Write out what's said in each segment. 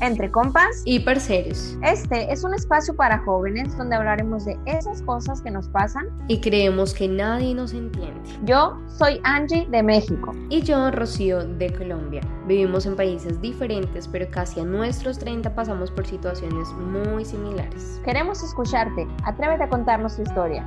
Entre compas y parceros. Este es un espacio para jóvenes donde hablaremos de esas cosas que nos pasan y creemos que nadie nos entiende. Yo soy Angie de México. Y yo, Rocío, de Colombia. Vivimos en países diferentes, pero casi a nuestros 30 pasamos por situaciones muy similares. Queremos escucharte. Atrévete a contarnos tu historia.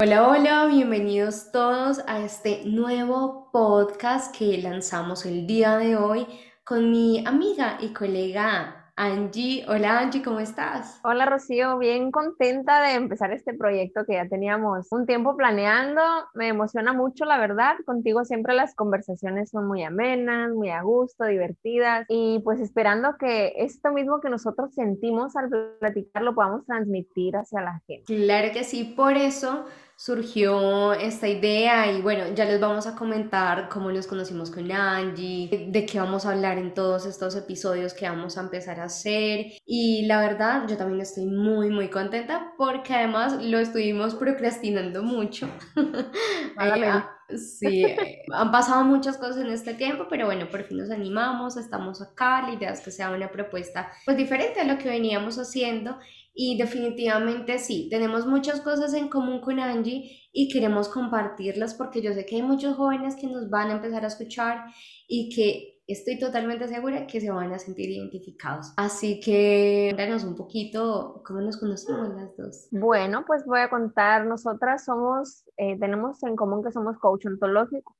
Hola, hola, bienvenidos todos a este nuevo podcast que lanzamos el día de hoy con mi amiga y colega Angie. Hola Angie, ¿cómo estás? Hola Rocío, bien contenta de empezar este proyecto que ya teníamos un tiempo planeando. Me emociona mucho, la verdad. Contigo siempre las conversaciones son muy amenas, muy a gusto, divertidas y pues esperando que esto mismo que nosotros sentimos al platicar lo podamos transmitir hacia la gente. Claro que sí, por eso surgió esta idea y bueno, ya les vamos a comentar cómo nos conocimos con Angie, de qué vamos a hablar en todos estos episodios que vamos a empezar a hacer. Y la verdad yo también estoy muy muy contenta porque además lo estuvimos procrastinando mucho. Sí, eh, han pasado muchas cosas en este tiempo, pero bueno, por fin nos animamos, estamos acá, la idea es que sea una propuesta pues diferente a lo que veníamos haciendo y definitivamente sí, tenemos muchas cosas en común con Angie y queremos compartirlas porque yo sé que hay muchos jóvenes que nos van a empezar a escuchar y que estoy totalmente segura que se van a sentir identificados. Así que cuéntanos un poquito cómo nos conocimos las dos. Bueno, pues voy a contar, nosotras somos, eh, tenemos en común que somos coach ontológico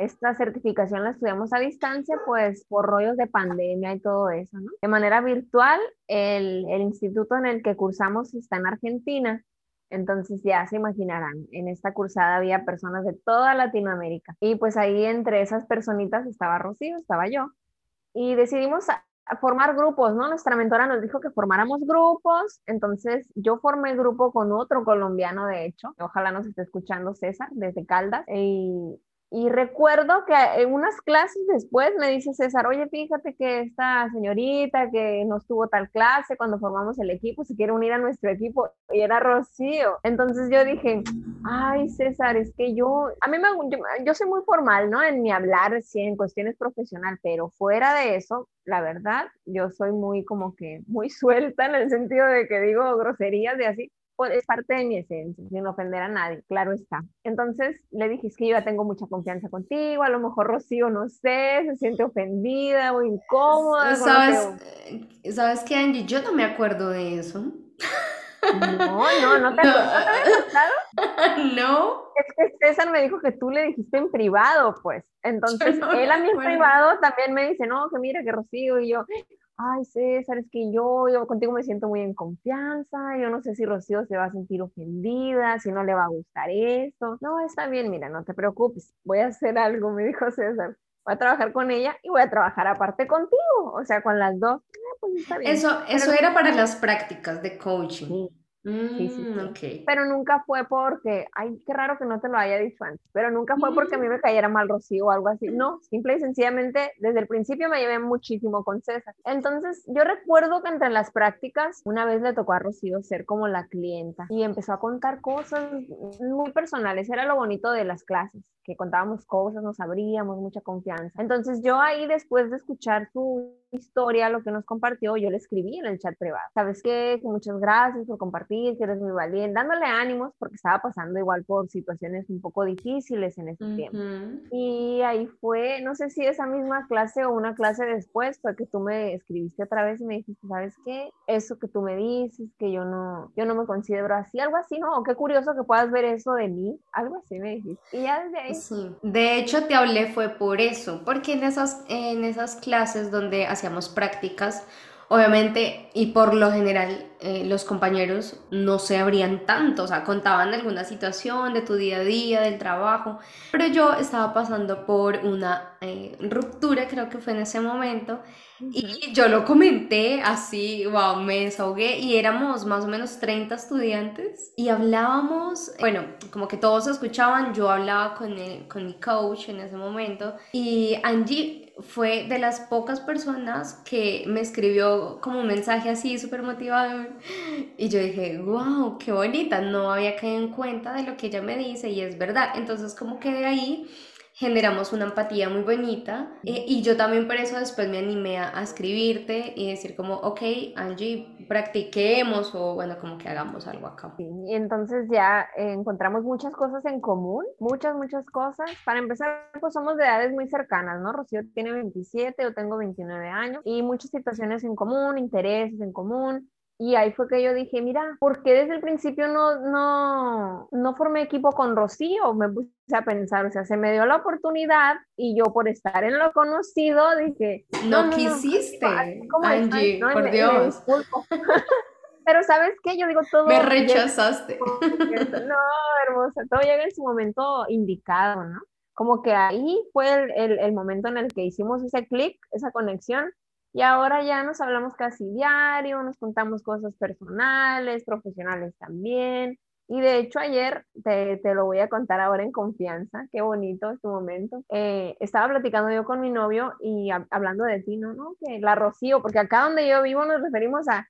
esta certificación la estudiamos a distancia, pues por rollos de pandemia y todo eso, ¿no? De manera virtual, el, el instituto en el que cursamos está en Argentina, entonces ya se imaginarán, en esta cursada había personas de toda Latinoamérica. Y pues ahí entre esas personitas estaba Rocío, estaba yo. Y decidimos formar grupos, ¿no? Nuestra mentora nos dijo que formáramos grupos, entonces yo formé grupo con otro colombiano, de hecho, ojalá nos esté escuchando César desde Caldas, y y recuerdo que en unas clases después me dice César, oye, fíjate que esta señorita que nos tuvo tal clase cuando formamos el equipo se quiere unir a nuestro equipo y era Rocío. Entonces yo dije, ay César, es que yo, a mí me, yo, yo soy muy formal, ¿no? En mi hablar, sí, en cuestiones profesionales, pero fuera de eso, la verdad, yo soy muy como que muy suelta en el sentido de que digo groserías de así, es parte de mi esencia, sin ofender a nadie, claro está. Entonces le dije, es que yo ya tengo mucha confianza contigo, a lo mejor Rocío, no sé, se siente ofendida o incómoda. ¿Sabes, que... ¿Sabes qué, Angie? Yo no me acuerdo de eso. No, no, no te, acuerdas. No. Es que César me dijo que tú le dijiste en privado, pues. Entonces, él a mí en privado también me dice, no, que mira, que Rocío y yo, ay César, es que yo, yo contigo me siento muy en confianza, yo no sé si Rocío se va a sentir ofendida, si no le va a gustar eso. No, está bien, mira, no te preocupes, voy a hacer algo, me dijo César. Voy a trabajar con ella y voy a trabajar aparte contigo, o sea, con las dos. Ah, pues está bien. Eso, eso era para las prácticas de coaching. Sí, sí, mm, Pero nunca fue porque, ay, qué raro que no te lo haya dicho antes, pero nunca fue porque a mí me cayera mal Rocío o algo así. No, simple y sencillamente, desde el principio me llevé muchísimo con César. Entonces, yo recuerdo que entre las prácticas, una vez le tocó a Rocío ser como la clienta y empezó a contar cosas muy personales. Era lo bonito de las clases, que contábamos cosas, nos abríamos, mucha confianza. Entonces, yo ahí, después de escuchar su historia, lo que nos compartió, yo le escribí en el chat privado. ¿Sabes qué? Muchas gracias por compartir, que eres muy valiente, dándole ánimos porque estaba pasando igual por situaciones un poco difíciles en ese tiempo. Y ahí fue, no sé si esa misma clase o una clase después, fue que tú me escribiste otra vez y me dijiste, ¿sabes qué? Eso que tú me dices, que yo no, yo no me considero así, algo así, ¿no? O qué curioso que puedas ver eso de mí, algo así me dijiste. Y ya desde ahí. Sí. De hecho, te hablé fue por eso, porque en esas, en esas clases donde hacíamos prácticas, obviamente y por lo general eh, los compañeros no se abrían tanto, o sea, contaban alguna situación de tu día a día, del trabajo, pero yo estaba pasando por una eh, ruptura, creo que fue en ese momento, y yo lo comenté así, wow, me desahogué y éramos más o menos 30 estudiantes y hablábamos, bueno, como que todos escuchaban, yo hablaba con, con mi coach en ese momento y Angie fue de las pocas personas que me escribió como un mensaje así súper motivado y yo dije, wow, qué bonita, no había caído en cuenta de lo que ella me dice y es verdad, entonces como que de ahí generamos una empatía muy bonita eh, y yo también por eso después me animé a, escribirte y decir como, ok, Angie, practiquemos o bueno, como que hagamos algo acá. y entonces ya encontramos muchas cosas en común, muchas, muchas cosas. Para empezar, pues somos de edades muy cercanas, ¿no? Rocío tiene 27, yo tengo 29 años y muchas situaciones en común, intereses en común. Y ahí fue que yo dije, mira, ¿por qué desde el principio no, no, no formé equipo con Rocío? Me puse a pensar, o sea, se me dio la oportunidad y yo por estar en lo conocido dije, no, quisiste, Angie, por Dios. Pero ¿sabes qué? Yo digo todo. Me rechazaste. No, hermosa, todo llega en su momento indicado, ¿no? Como que ahí fue el, el, el momento en el que hicimos ese clic, esa conexión, y ahora ya nos hablamos casi diario, nos contamos cosas personales, profesionales también. Y de hecho ayer, te, te, lo voy a contar ahora en confianza, qué bonito este momento. Eh, estaba platicando yo con mi novio y hablando de ti, ¿no? ¿no? Que la Rocío, porque acá donde yo vivo nos referimos a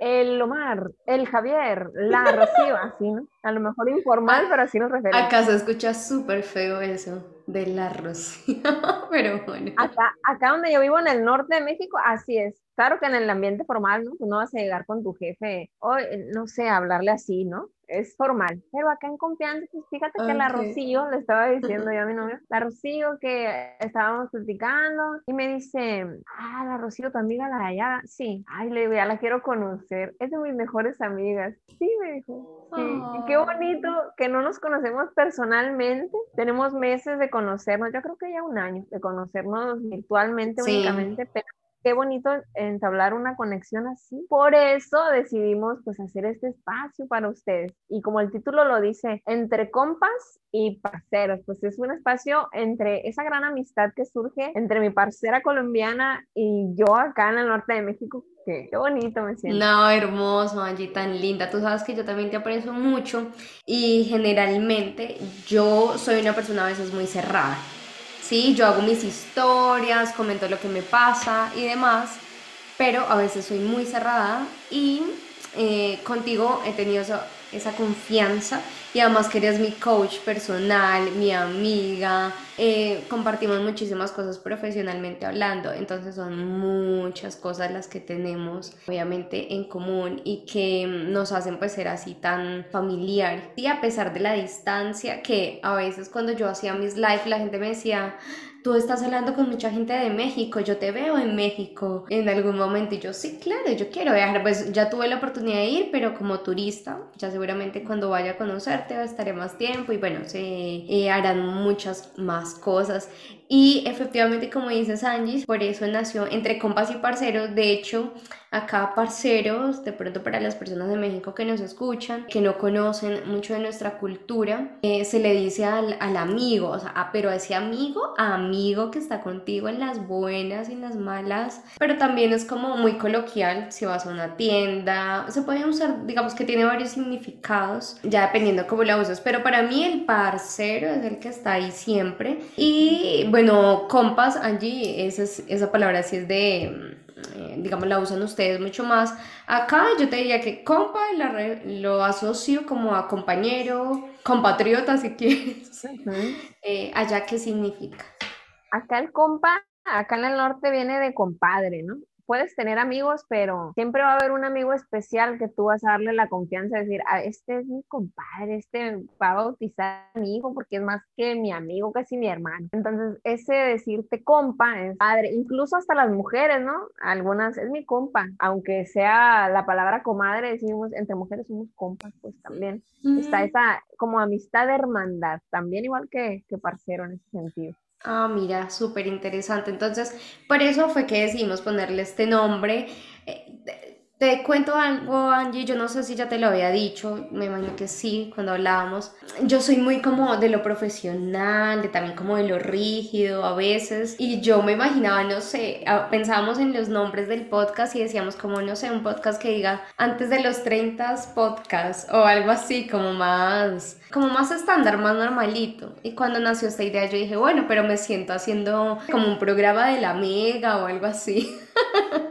el Omar, el Javier, la Rocío, así, ¿no? A lo mejor informal, pero así nos referimos. Acá se escucha súper feo eso de la Rocío, pero bueno. Acá, acá donde yo vivo en el norte de México, así es. Claro que en el ambiente formal, ¿no? Tú no vas a llegar con tu jefe, o no sé, hablarle así, ¿no? Es formal. Pero acá en confianza, pues fíjate que la Rocío, le estaba diciendo yo a mi novio, la Rocío que estábamos platicando y me dice, ah, la Rocío, tu amiga la de allá, sí, ay, le ya la quiero conocer, es de mis mejores amigas. Sí, me dijo, sí, qué bonito que no nos conocemos personalmente, tenemos meses de conocernos, yo creo que ya un año de conocernos virtualmente únicamente, pero qué bonito entablar una conexión así. Por eso decidimos pues hacer este espacio para ustedes. Y como el título lo dice, entre compas y parceros, pues es un espacio entre esa gran amistad que surge entre mi parcera colombiana y yo acá en el norte de México. Qué, qué bonito me siento. No, hermoso, Angie, tan linda. Tú sabes que yo también te aprecio mucho y generalmente yo soy una persona a veces muy cerrada. Sí, yo hago mis historias, comento lo que me pasa y demás, pero a veces soy muy cerrada y eh, contigo he tenido esa, esa confianza. Y además que eres mi coach personal, mi amiga, eh, compartimos muchísimas cosas profesionalmente hablando, entonces son muchas cosas las que tenemos obviamente en común y que nos hacen pues ser así tan familiar. Y a pesar de la distancia que a veces cuando yo hacía mis live la gente me decía tú estás hablando con mucha gente de México, yo te veo en México en algún momento y yo sí, claro, yo quiero viajar, pues ya tuve la oportunidad de ir, pero como turista, ya seguramente cuando vaya a conocerte estaré más tiempo y bueno, se eh, harán muchas más cosas y efectivamente, como dices Angie, por eso nació entre compas y parceros. De hecho, acá parceros, de pronto para las personas de México que nos escuchan, que no conocen mucho de nuestra cultura, eh, se le dice al, al amigo, o sea, pero a ese amigo, amigo que está contigo en las buenas y en las malas, pero también es como muy coloquial si vas a una tienda, se puede usar, digamos que tiene varios significados, ya dependiendo cómo la usas, pero para mí el parcero es el que está ahí siempre. Y bueno, bueno, compas, Angie, esa, esa palabra sí es de, eh, digamos, la usan ustedes mucho más. Acá yo te diría que compa lo asocio como a compañero, compatriota si quieres. Eh, allá, ¿qué significa? Acá el compa, acá en el norte viene de compadre, ¿no? Puedes tener amigos, pero siempre va a haber un amigo especial que tú vas a darle la confianza de decir, ah, este es mi compadre, este va a bautizar a mi hijo porque es más que mi amigo, casi mi hermano. Entonces, ese decirte compa es padre, incluso hasta las mujeres, ¿no? Algunas, es mi compa, aunque sea la palabra comadre, decimos, entre mujeres somos compas, pues también está esa como amistad de hermandad, también igual que, que parcero en ese sentido. Ah, mira, súper interesante. Entonces, por eso fue que decidimos ponerle este nombre. Te cuento algo, Angie, yo no sé si ya te lo había dicho, me imagino que sí, cuando hablábamos. Yo soy muy como de lo profesional, de también como de lo rígido a veces, y yo me imaginaba, no sé, pensábamos en los nombres del podcast y decíamos como, no sé, un podcast que diga antes de los 30 podcast o algo así, como más, como más estándar, más normalito. Y cuando nació esta idea yo dije, bueno, pero me siento haciendo como un programa de la mega o algo así.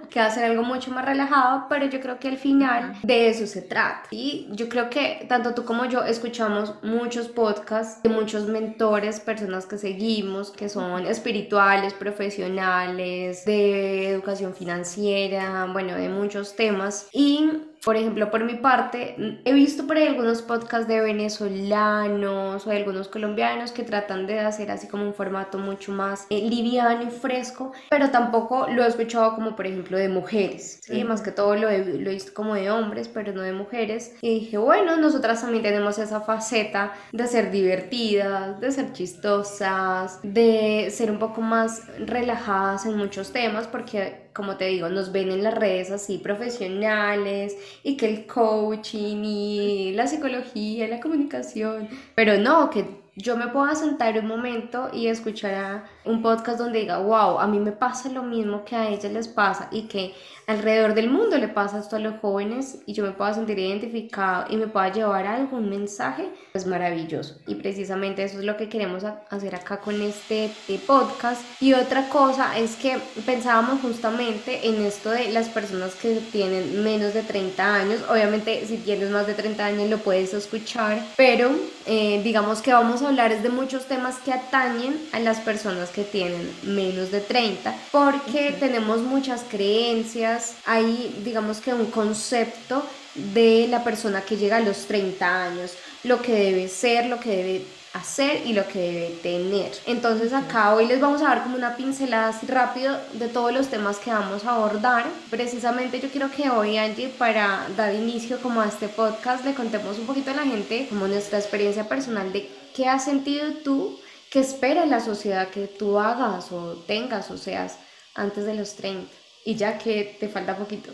que va a ser algo mucho más relajado, pero yo creo que al final de eso se trata. Y yo creo que tanto tú como yo escuchamos muchos podcasts de muchos mentores, personas que seguimos, que son espirituales, profesionales, de educación financiera, bueno, de muchos temas. Y por ejemplo, por mi parte, he visto por ahí algunos podcasts de venezolanos o de algunos colombianos que tratan de hacer así como un formato mucho más eh, liviano y fresco, pero tampoco lo he escuchado como por ejemplo de mujeres, ¿sí? Más que todo lo he, lo he visto como de hombres, pero no de mujeres. Y dije, bueno, nosotras también tenemos esa faceta de ser divertidas, de ser chistosas, de ser un poco más relajadas en muchos temas, porque como te digo, nos ven en las redes así profesionales y que el coaching y la psicología, la comunicación, pero no, que yo me pueda sentar un momento y escuchar un podcast donde diga, wow, a mí me pasa lo mismo que a ellas les pasa y que alrededor del mundo le pasa esto a los jóvenes y yo me pueda sentir identificado y me pueda llevar algún mensaje, es maravilloso. Y precisamente eso es lo que queremos hacer acá con este, este podcast. Y otra cosa es que pensábamos justamente en esto de las personas que tienen menos de 30 años. Obviamente si tienes más de 30 años lo puedes escuchar, pero eh, digamos que vamos a hablar de muchos temas que atañen a las personas que tienen menos de 30, porque tenemos muchas creencias, hay digamos que un concepto de la persona que llega a los 30 años, lo que debe ser, lo que debe hacer y lo que debe tener. Entonces acá hoy les vamos a dar como una pincelada así rápido de todos los temas que vamos a abordar. Precisamente yo quiero que hoy Angie para dar inicio como a este podcast le contemos un poquito a la gente como nuestra experiencia personal de qué has sentido tú, qué espera la sociedad que tú hagas o tengas o seas antes de los 30 y ya que te falta poquito.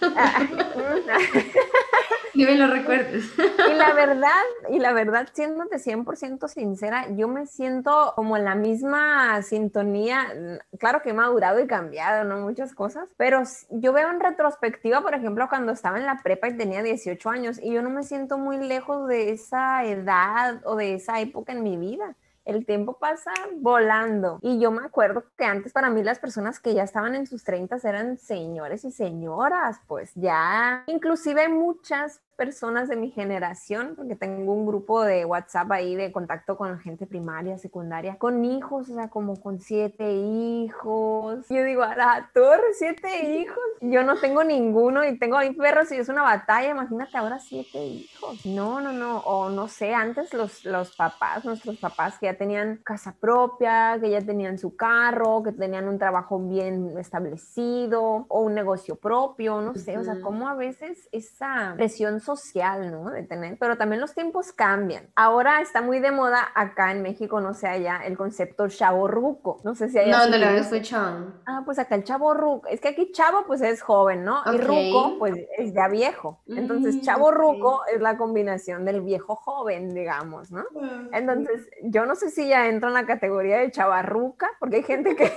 Ni me lo recuerdes. Y la verdad, y la verdad, siéndote 100% sincera, yo me siento como en la misma sintonía. Claro que he madurado y cambiado, ¿no? Muchas cosas, pero yo veo en retrospectiva, por ejemplo, cuando estaba en la prepa y tenía 18 años, y yo no me siento muy lejos de esa edad o de esa época en mi vida el tiempo pasa volando. Y yo me acuerdo que antes para mí las personas que ya estaban en sus 30 eran señores y señoras, pues ya inclusive muchas personas de mi generación, porque tengo un grupo de WhatsApp ahí de contacto con gente primaria, secundaria, con hijos, o sea, como con siete hijos. Yo digo, a la torre, siete hijos. Yo no tengo ninguno y tengo ahí perros y es una batalla. Imagínate ahora siete hijos. No, no, no. O no sé, antes los, los papás, nuestros papás que ya tenían casa propia, que ya tenían su carro, que tenían un trabajo bien establecido o un negocio propio, no sé. O sea, como a veces esa presión social, ¿no? De tener, pero también los tiempos cambian. Ahora está muy de moda acá en México, no sé allá, el concepto chavo ruco. No sé si hay. No, no lo he escuchado. Ah, pues acá el chavo ruco. Es que aquí chavo, pues es joven, ¿no? Y ruco, pues es ya viejo. Entonces, mm, chavo ruco es la combinación del viejo joven, digamos, ¿no? Ah, Entonces, yo no sé si ya entro en la categoría de chavarruca, porque hay gente que.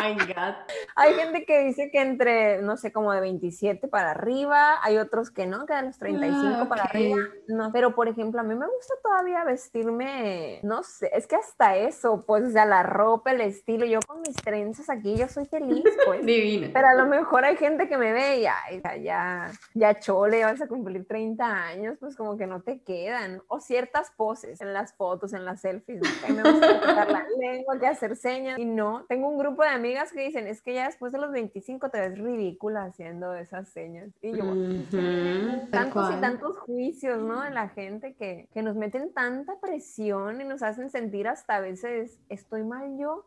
My God. Hay gente que dice que entre, no sé, como de 27 para arriba, hay otros que no, que de los 35 ah, para arriba. No, pero por ejemplo, a mí me gusta todavía vestirme, no sé, es que hasta eso, pues, o sea, la ropa, el estilo, yo con mis trenzas aquí, yo soy feliz, pues. Divina. Pero a lo mejor hay gente que me ve y ya, ya, ya chole, vas a cumplir 30 años, pues como que no te quedan. O ciertas poses en las fotos, en las selfies, ¿no? me gusta tocar la lengua, que hacer señas. Y no, tengo un grupo de amigas que dicen, es que ya después de los 25 te ves ridícula haciendo esas señas. Y yo, tantos y tantos juicios, ¿no? De la gente que, que nos meten tanta presión y nos hacen sentir hasta a veces, estoy mal yo,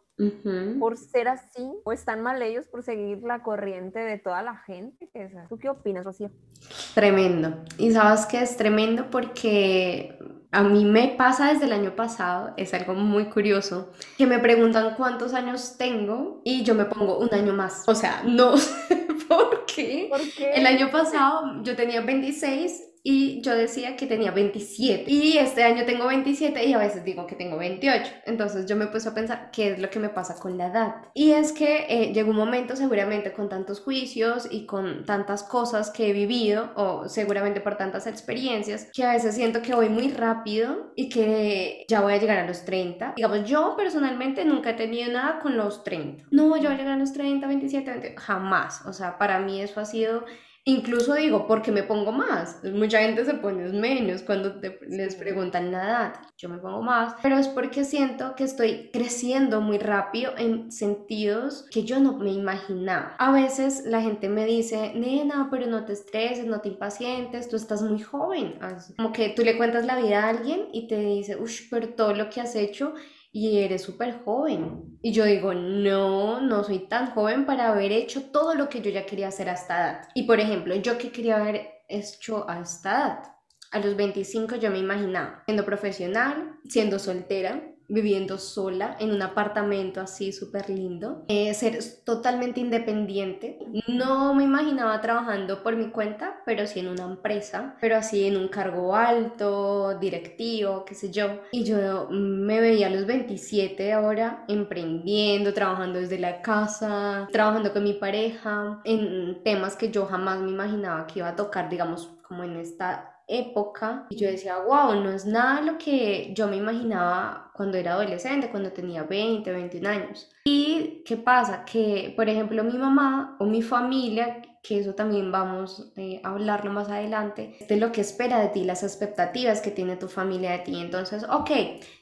por ser así o están mal ellos por seguir la corriente de toda la gente. ¿Tú qué opinas, Rocío? Tremendo. Y sabes que es tremendo porque a mí me pasa desde el año pasado, es algo muy curioso, que me preguntan cuántos años tengo y yo me pongo un año más. O sea, no sé por qué. El año pasado yo tenía 26 y yo decía que tenía 27 y este año tengo 27 y a veces digo que tengo 28. Entonces yo me puse a pensar qué es lo que me pasa con la edad. Y es que eh, llegó un momento seguramente con tantos juicios y con tantas cosas que he vivido o seguramente por tantas experiencias que a veces siento que voy muy rápido y que ya voy a llegar a los 30. Digamos, yo personalmente nunca he tenido nada con los 30. No, yo voy a llegar a los 30, 27, 20, jamás. O sea, para mí eso ha sido Incluso digo, ¿por qué me pongo más? Mucha gente se pone menos cuando les preguntan la edad. Yo me pongo más, pero es porque siento que estoy creciendo muy rápido en sentidos que yo no me imaginaba. A veces la gente me dice, nena, pero no te estreses, no te impacientes, tú estás muy joven. Como que tú le cuentas la vida a alguien y te dice, uff, pero todo lo que has hecho y eres súper joven. Y yo digo, no, no soy tan joven para haber hecho todo lo que yo ya quería hacer a esta edad. Y por ejemplo, yo que quería haber hecho a esta edad. A los 25 yo me imaginaba siendo profesional, siendo soltera, viviendo sola en un apartamento así súper lindo, eh, ser totalmente independiente. No me imaginaba trabajando por mi cuenta, pero sí en una empresa, pero así en un cargo alto, directivo, qué sé yo. Y yo me veía a los 27 ahora emprendiendo, trabajando desde la casa, trabajando con mi pareja en temas que yo jamás me imaginaba que iba a tocar, digamos, como en esta época y yo decía, wow, no es nada lo que yo me imaginaba cuando era adolescente, cuando tenía 20, 21 años. ¿Y qué pasa? Que, por ejemplo, mi mamá o mi familia que eso también vamos eh, a hablarlo más adelante, de lo que espera de ti, las expectativas que tiene tu familia de ti. Entonces, ok,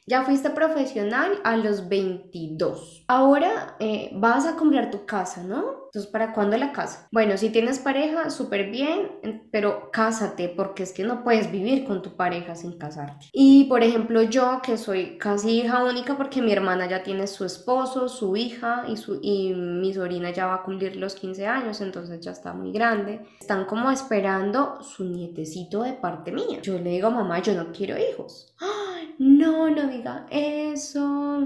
ya fuiste profesional a los 22. Ahora eh, vas a comprar tu casa, ¿no? Entonces, ¿para cuándo la casa? Bueno, si tienes pareja, súper bien, pero cásate, porque es que no puedes vivir con tu pareja sin casarte. Y, por ejemplo, yo que soy casi hija única porque mi hermana ya tiene su esposo, su hija y, su, y mi sobrina ya va a cumplir los 15 años, entonces ya está muy grande, están como esperando su nietecito de parte mía. Yo le digo mamá, yo no quiero hijos. No, no diga eso,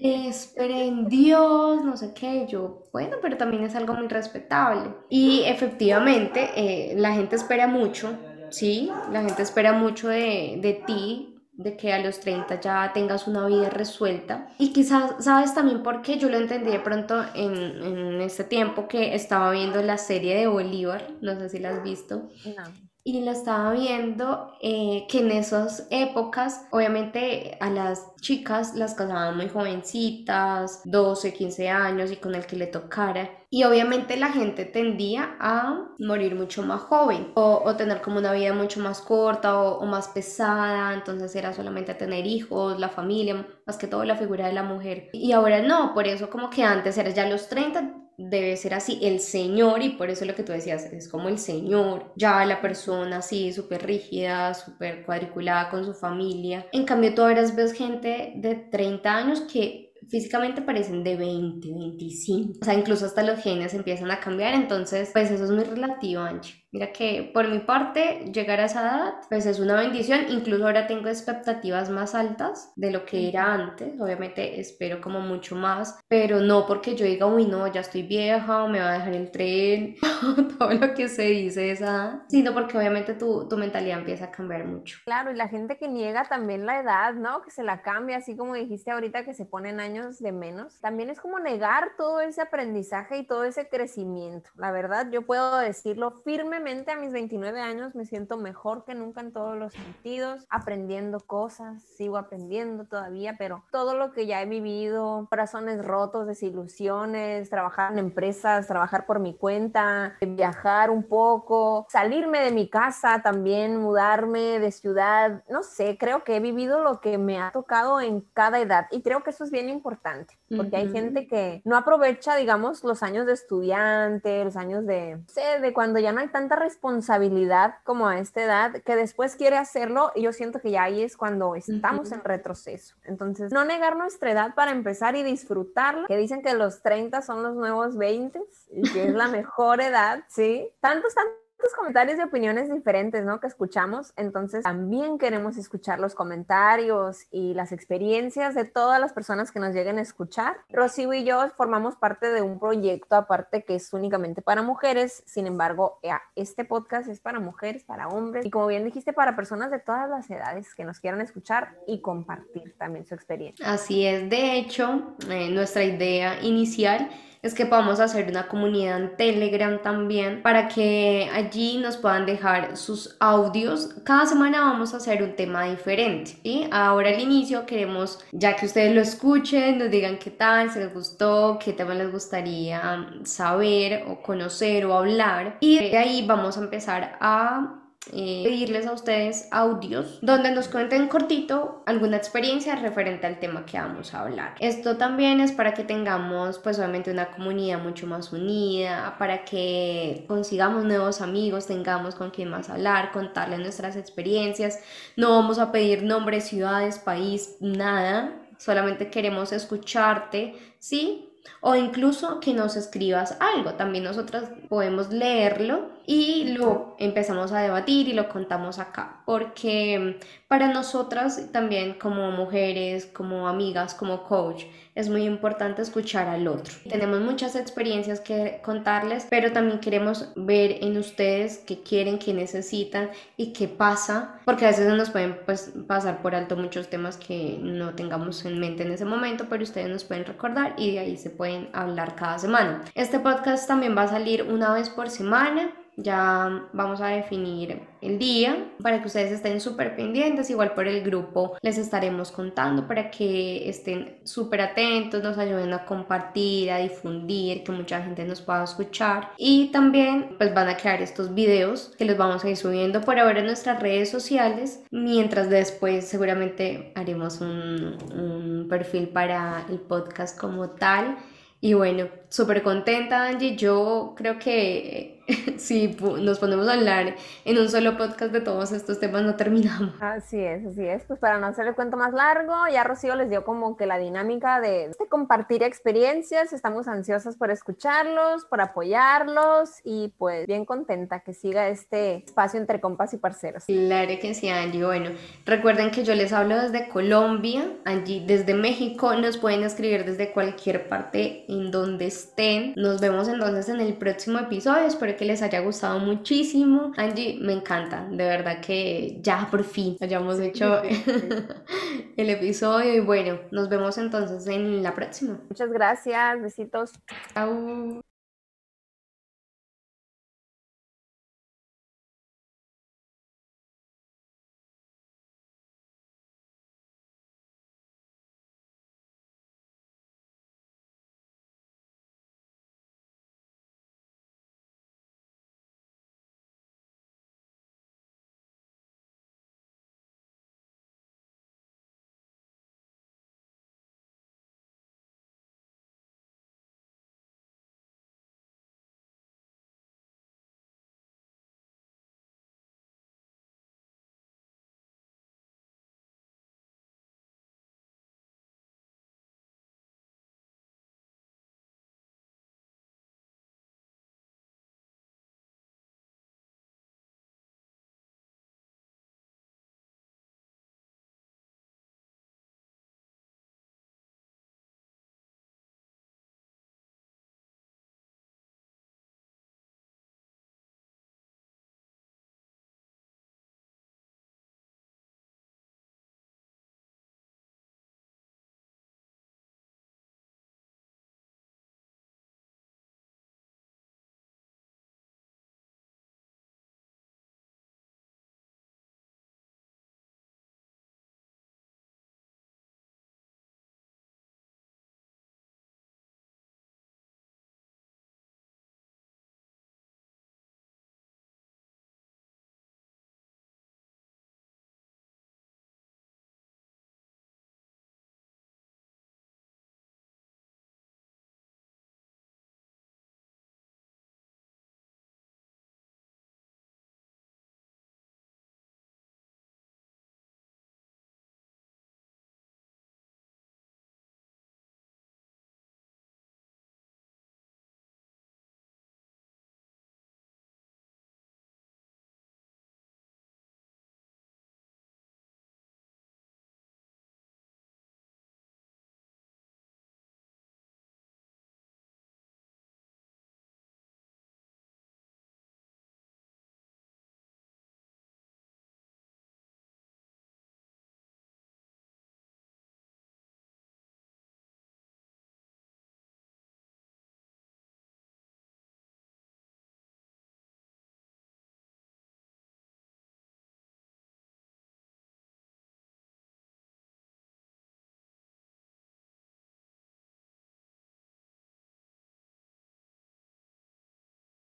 esperen Dios, no sé qué. Yo, bueno, pero también es algo muy respetable. Y efectivamente, eh, la gente espera mucho, ¿sí? La gente espera mucho de, de ti, de que a los 30 ya tengas una vida resuelta. Y quizás, ¿sabes también por qué? Yo lo entendí de pronto en, en este tiempo que estaba viendo la serie de Bolívar, no sé si la has visto. No y la estaba viendo eh, que en esas épocas obviamente a las chicas las casaban muy jovencitas, 12, 15 años y con el que le tocara. Y obviamente la gente tendía a morir mucho más joven o, o tener como una vida mucho más corta o, o, más pesada, entonces era solamente tener hijos, la familia, más que todo la figura de la mujer. Y ahora no, por eso como que antes era ya los 30 debe ser así, el Señor, y por eso lo que tú decías, es como el Señor, ya la persona así, súper rígida, súper cuadriculada con su familia. En cambio, tú ahora ves gente de 30 años que físicamente parecen de 20, 25. O sea, incluso hasta los genes empiezan a cambiar, entonces, pues eso es muy relativo, Angie. Mira que por mi parte, llegar a esa edad, pues es una bendición. Incluso ahora tengo expectativas más altas de lo que era antes. Obviamente espero como mucho más, pero no porque yo diga, uy, no, ya estoy vieja o me va a dejar el tren, todo lo que se dice esa, sino porque obviamente tu, tu mentalidad empieza a cambiar mucho. Claro, y la gente que niega también la edad, ¿no? Que se la cambia, así como dijiste ahorita que se ponen años de menos. También es como negar todo ese aprendizaje y todo ese crecimiento. La verdad, yo puedo decirlo firme a mis 29 años me siento mejor que nunca en todos los sentidos, aprendiendo cosas, sigo aprendiendo todavía, pero todo lo que ya he vivido, corazones rotos, desilusiones, trabajar en empresas, trabajar por mi cuenta, viajar un poco, salirme de mi casa también, mudarme de ciudad, no sé, creo que he vivido lo que me ha tocado en cada edad y creo que eso es bien importante, porque hay gente que no aprovecha, digamos, los años de estudiante, los años de, sé, de cuando ya no hay tanta responsabilidad como a esta edad que después quiere hacerlo y yo siento que ya ahí es cuando estamos en retroceso. Entonces, no negar nuestra edad para empezar y disfrutarla, que dicen que los 30 son los nuevos 20 y que es la mejor edad, ¿sí? Tantos, tantos comentarios y opiniones diferentes, ¿no? Que escuchamos. Entonces, también queremos escuchar los comentarios y las experiencias de todas las personas que nos lleguen a escuchar. Rocío y yo formamos parte de un proyecto aparte que es únicamente para mujeres. Sin embargo, este podcast es para mujeres, para hombres y como bien dijiste, para personas de todas las edades que nos quieran escuchar y compartir también su experiencia. Así es. De hecho, eh, nuestra idea inicial es que podamos hacer una comunidad en Telegram también para que allí nos puedan dejar sus audios. Cada semana vamos a hacer un tema diferente. y Ahora al inicio queremos, ya que ustedes lo escuchen, nos digan qué tal, si les gustó, qué tema les gustaría saber o conocer o hablar. Y de ahí vamos a empezar a eh, pedirles a ustedes audios donde nos cuenten cortito alguna experiencia referente al tema que vamos a hablar. Esto también es para que tengamos pues obviamente una comunidad mucho más unida, para que consigamos nuevos amigos, tengamos con quien más hablar, contarles nuestras experiencias. No vamos a pedir nombres, ciudades, país, nada. Solamente queremos escucharte, ¿sí? o incluso que nos escribas algo. También nosotras podemos leerlo y lo empezamos a debatir y lo contamos acá, porque para nosotras también como mujeres, como amigas, como coach, es muy importante escuchar al otro. Tenemos muchas experiencias que contarles, pero también queremos ver en ustedes qué quieren, qué necesitan y qué pasa, porque a veces nos pueden pues, pasar por alto muchos temas que no tengamos en mente en ese momento, pero ustedes nos pueden recordar y de ahí se pueden hablar cada semana. Este podcast también va a salir una vez por semana ya vamos a definir el día para que ustedes estén súper pendientes. Igual por el grupo les estaremos contando para que estén súper atentos, nos ayuden a compartir, a difundir, que mucha gente nos pueda escuchar. Y también pues van a crear estos videos que los vamos a ir subiendo por ahora en nuestras redes sociales, mientras después seguramente haremos un, un perfil para el podcast como tal. Y bueno, súper contenta Angie, yo creo que si nos ponemos a hablar en un solo podcast de todos estos temas, no terminamos. Así es, así es. Pues para no hacer el cuento más largo, ya Rocío les dio como que la dinámica de, compartir experiencias. Estamos ansiosas por escucharlos, por apoyarlos y pues bien contenta que siga este espacio entre compas y parceros. Claro que sí, Angie. Bueno, recuerden que yo les hablo desde Colombia, Angie desde México. Nos pueden escribir desde cualquier parte en donde estén. Nos vemos entonces en el próximo episodio. Espero que les haya gustado muchísimo. Angie, me encanta, de verdad que ya por fin hayamos hecho el episodio y bueno, nos vemos entonces en la próxima. Muchas gracias, besitos. Chao.